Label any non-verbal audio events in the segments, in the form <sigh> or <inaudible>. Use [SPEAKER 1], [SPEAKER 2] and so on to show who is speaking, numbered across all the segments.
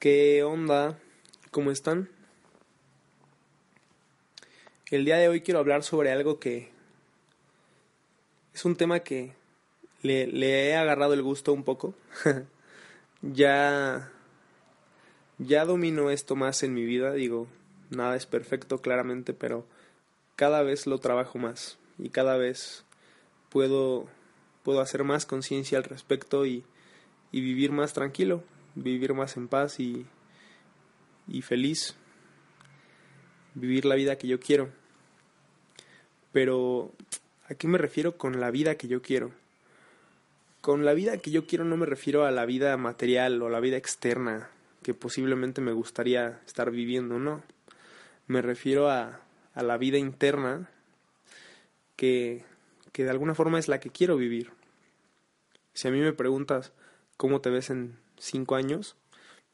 [SPEAKER 1] ¿Qué onda? ¿Cómo están? El día de hoy quiero hablar sobre algo que es un tema que le, he agarrado el gusto un poco. <laughs> ya ya domino esto más en mi vida, digo, nada es perfecto claramente, pero cada vez lo trabajo más y cada vez puedo puedo hacer más conciencia al respecto y, y vivir más tranquilo, vivir más en paz y, y feliz, vivir la vida que yo quiero. Pero, ¿a qué me refiero con la vida que yo quiero? Con la vida que yo quiero no me refiero a la vida material o la vida externa que posiblemente me gustaría estar viviendo, no. Me refiero a, a la vida interna que, que de alguna forma es la que quiero vivir. Si a mí me preguntas cómo te ves en cinco años,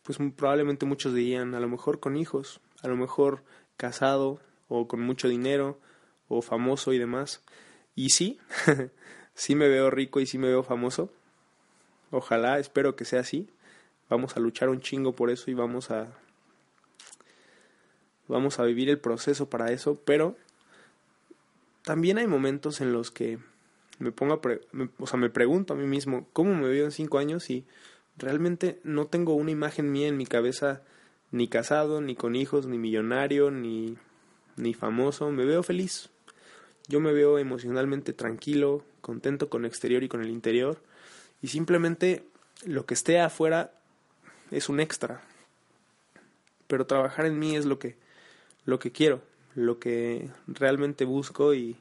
[SPEAKER 1] pues probablemente muchos dirían, a lo mejor con hijos, a lo mejor casado o con mucho dinero o famoso y demás. Y sí, <laughs> sí me veo rico y sí me veo famoso. Ojalá, espero que sea así. Vamos a luchar un chingo por eso y vamos a vamos a vivir el proceso para eso, pero también hay momentos en los que me pongo a o sea, me pregunto a mí mismo, ¿cómo me veo en cinco años? Y realmente no tengo una imagen mía en mi cabeza, ni casado, ni con hijos, ni millonario, ni, ni famoso. Me veo feliz. Yo me veo emocionalmente tranquilo, contento con el exterior y con el interior. Y simplemente lo que esté afuera es un extra. Pero trabajar en mí es lo que, lo que quiero, lo que realmente busco y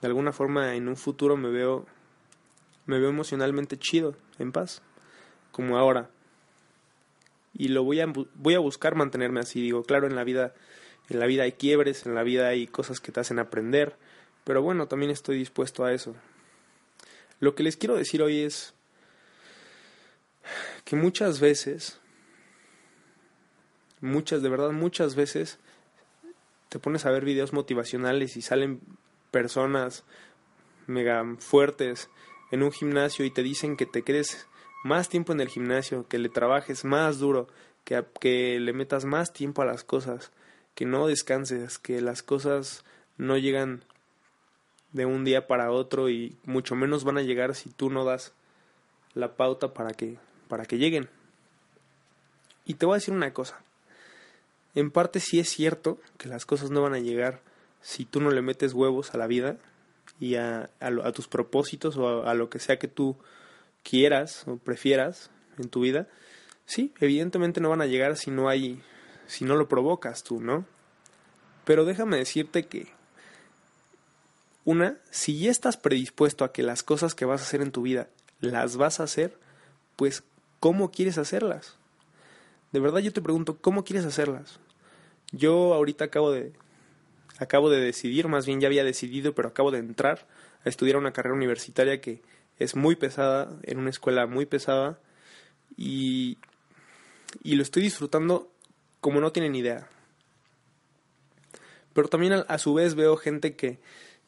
[SPEAKER 1] de alguna forma en un futuro me veo me veo emocionalmente chido, en paz, como ahora. Y lo voy a voy a buscar mantenerme así, digo, claro, en la vida en la vida hay quiebres, en la vida hay cosas que te hacen aprender, pero bueno, también estoy dispuesto a eso. Lo que les quiero decir hoy es que muchas veces muchas de verdad muchas veces te pones a ver videos motivacionales y salen personas mega fuertes en un gimnasio y te dicen que te quedes más tiempo en el gimnasio, que le trabajes más duro, que, que le metas más tiempo a las cosas, que no descanses, que las cosas no llegan de un día para otro y mucho menos van a llegar si tú no das la pauta para que para que lleguen. Y te voy a decir una cosa. En parte sí es cierto que las cosas no van a llegar si tú no le metes huevos a la vida y a, a, tus propósitos o a, lo que sea que tú quieras o prefieras en tu vida, sí, evidentemente no van a llegar si no hay, si no lo provocas tú, ¿no? Pero déjame decirte que, una, si ya estás predispuesto a que las cosas que vas a hacer en tu vida las vas a hacer, pues, ¿cómo quieres hacerlas? De verdad yo te pregunto, ¿cómo quieres hacerlas? Yo ahorita acabo de acabo de decidir, más bien ya había decidido, pero acabo de entrar a estudiar una carrera universitaria que es muy pesada, en una escuela muy pesada, y, y lo estoy disfrutando como no tienen idea. Pero también a, su vez veo gente que,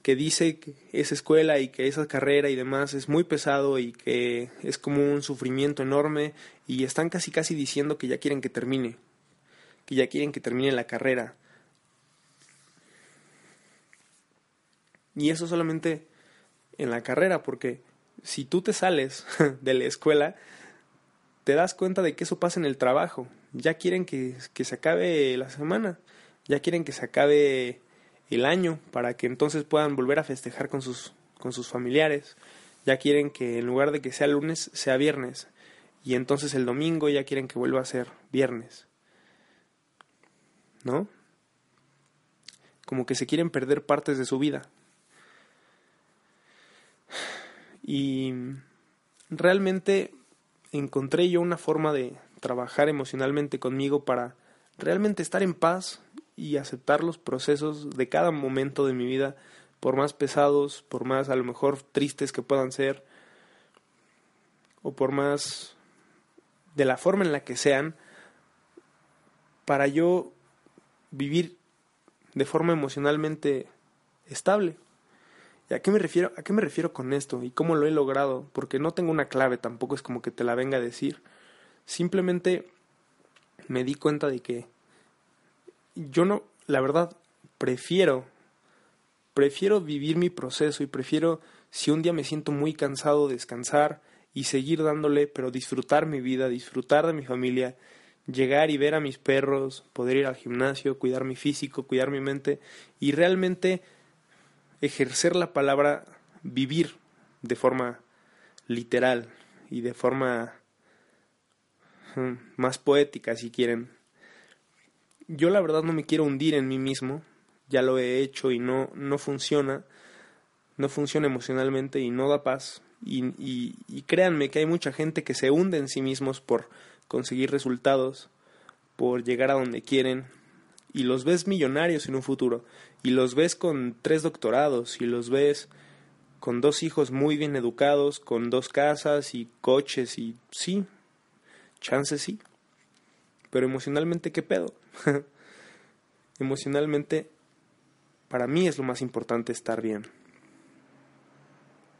[SPEAKER 1] que dice que esa escuela y que esa carrera y demás es muy pesado y que es como un sufrimiento enorme y están casi casi diciendo que ya quieren que termine, que ya quieren que termine la carrera Y eso solamente en la carrera, porque si tú te sales <laughs> de la escuela, te das cuenta de que eso pasa en el trabajo. Ya quieren que, que se acabe la semana, ya quieren que se acabe el año para que entonces puedan volver a festejar con sus, con sus familiares. Ya quieren que en lugar de que sea lunes, sea viernes. Y entonces el domingo ya quieren que vuelva a ser viernes. ¿No? Como que se quieren perder partes de su vida. Y realmente encontré yo una forma de trabajar emocionalmente conmigo para realmente estar en paz y aceptar los procesos de cada momento de mi vida, por más pesados, por más a lo mejor tristes que puedan ser, o por más de la forma en la que sean, para yo vivir de forma emocionalmente estable. ¿Y a qué me refiero? ¿A qué me refiero con esto? ¿Y cómo lo he logrado? Porque no tengo una clave, tampoco es como que te la venga a decir. Simplemente me di cuenta de que yo no, la verdad, prefiero, prefiero vivir mi proceso y prefiero, si un día me siento muy cansado, descansar y seguir dándole, pero disfrutar mi vida, disfrutar de mi familia, llegar y ver a mis perros, poder ir al gimnasio, cuidar mi físico, cuidar mi mente y realmente ejercer la palabra vivir de forma literal y de forma hmm, más poética si quieren. Yo la verdad no me quiero hundir en mí mismo, ya lo he hecho y no, no funciona, no funciona emocionalmente y no da paz. Y, y créanme que hay mucha gente que se hunde en sí mismos por conseguir resultados, por llegar a donde quieren, y los ves millonarios en un futuro, y los ves con tres doctorados, y los ves con dos hijos muy bien educados, con dos casas y coches, y sí, chances sí. Pero emocionalmente, ¿qué pedo? <laughs> emocionalmente, para mí es lo más importante estar bien.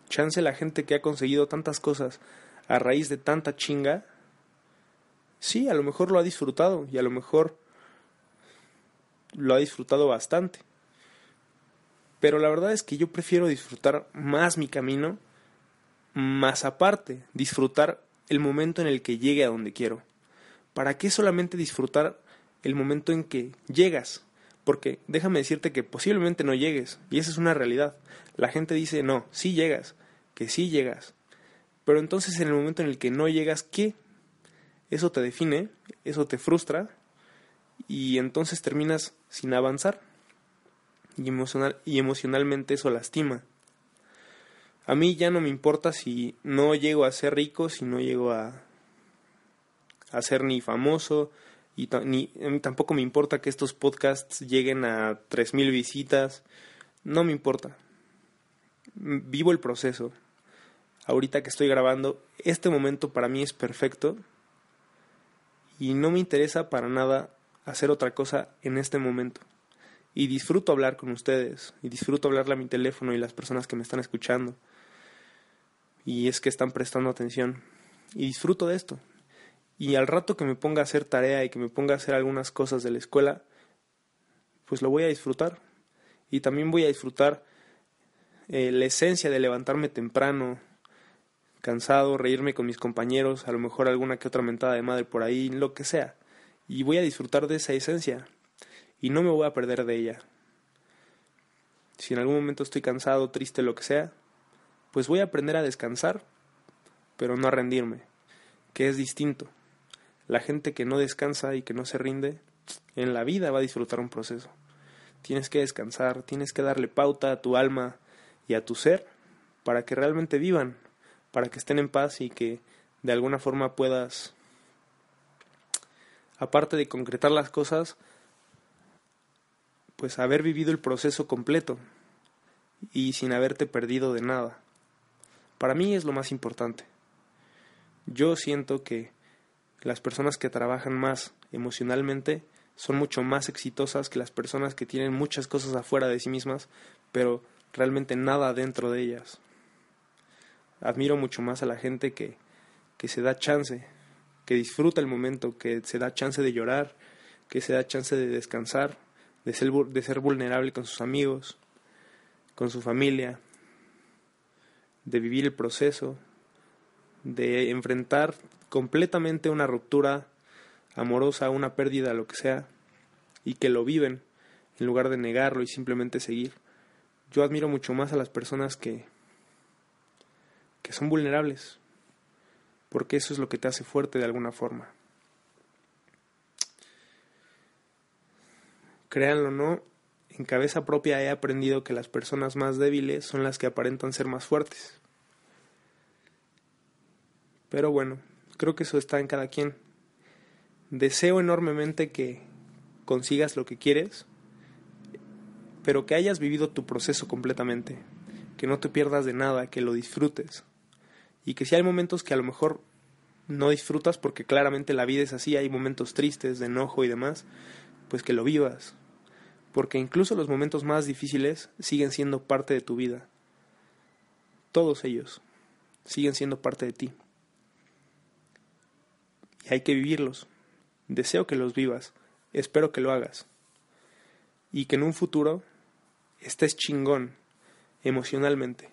[SPEAKER 1] Chance la gente que ha conseguido tantas cosas a raíz de tanta chinga, sí, a lo mejor lo ha disfrutado y a lo mejor lo ha disfrutado bastante. Pero la verdad es que yo prefiero disfrutar más mi camino, más aparte, disfrutar el momento en el que llegue a donde quiero. ¿Para qué solamente disfrutar el momento en que llegas? Porque déjame decirte que posiblemente no llegues, y esa es una realidad. La gente dice, no, sí llegas, que sí llegas. Pero entonces en el momento en el que no llegas, ¿qué? Eso te define, eso te frustra, y entonces terminas sin avanzar y, emocional, y emocionalmente eso lastima. A mí ya no me importa si no llego a ser rico, si no llego a, ser ni famoso, y a mí tampoco me importa que estos podcasts lleguen a 3.000 visitas, no me importa. Vivo el proceso. Ahorita que estoy grabando, este momento para mí es perfecto y no me interesa para nada hacer otra cosa en este momento. Y disfruto hablar con ustedes y disfruto hablarle a mi teléfono y las personas que me están escuchando. Y es que están prestando atención. Y disfruto de esto. Y al rato que me ponga a hacer tarea y que me ponga a hacer algunas cosas de la escuela pues lo voy a disfrutar. Y también voy a disfrutar eh, la esencia de levantarme temprano cansado, reírme con mis compañeros, a lo mejor alguna que otra mentada de madre por ahí, lo que sea. Y voy a disfrutar de esa esencia y no me voy a perder de ella. Si en algún momento estoy cansado, triste, lo que sea, pues voy a aprender a descansar, pero no a rendirme, que es distinto. La gente que no descansa y que no se rinde, en la vida va a disfrutar un proceso. Tienes que descansar, tienes que darle pauta a tu alma y a tu ser para que realmente vivan, para que estén en paz y que de alguna forma puedas, aparte de concretar las cosas, pues haber vivido el proceso completo y sin haberte perdido de nada. Para mí es lo más importante. Yo siento que las personas que trabajan más emocionalmente son mucho más exitosas que las personas que tienen muchas cosas afuera de sí mismas, pero realmente nada dentro de ellas. Admiro mucho más a la gente que, que se da chance, que disfruta el momento, que se da chance de llorar, que se da chance de descansar, de ser, de ser vulnerable con sus amigos, con su familia, de vivir el proceso, de enfrentar completamente una ruptura amorosa, una pérdida, lo que sea, y que lo viven en lugar de negarlo y simplemente seguir. Yo admiro mucho más a las personas que, que son vulnerables, porque eso es lo que te hace fuerte de alguna forma. Créanlo o no, en cabeza propia he aprendido que las personas más débiles son las que aparentan ser más fuertes. Pero bueno, creo que eso está en cada quien. Deseo enormemente que consigas lo que quieres, pero que hayas vivido tu proceso completamente, que no te pierdas de nada, que lo disfrutes. Y que si hay momentos que a lo mejor no disfrutas, porque claramente la vida es así, hay momentos tristes, de enojo y demás, pues que lo vivas, porque incluso los momentos más difíciles siguen siendo parte de tu vida. Todos ellos siguen siendo parte de ti. Y hay que vivirlos. Deseo que los vivas. Espero que lo hagas. Y que en un futuro estés chingón emocionalmente.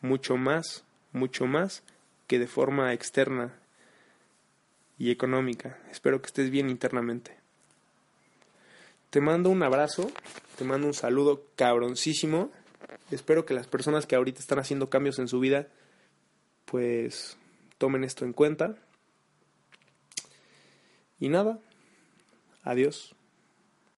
[SPEAKER 1] Mucho más, mucho más que de forma externa y económica. Espero que estés bien internamente. Te mando un abrazo, te mando un saludo cabroncísimo. Espero que las personas que ahorita están haciendo cambios en su vida, pues tomen esto en cuenta. Y nada, adiós.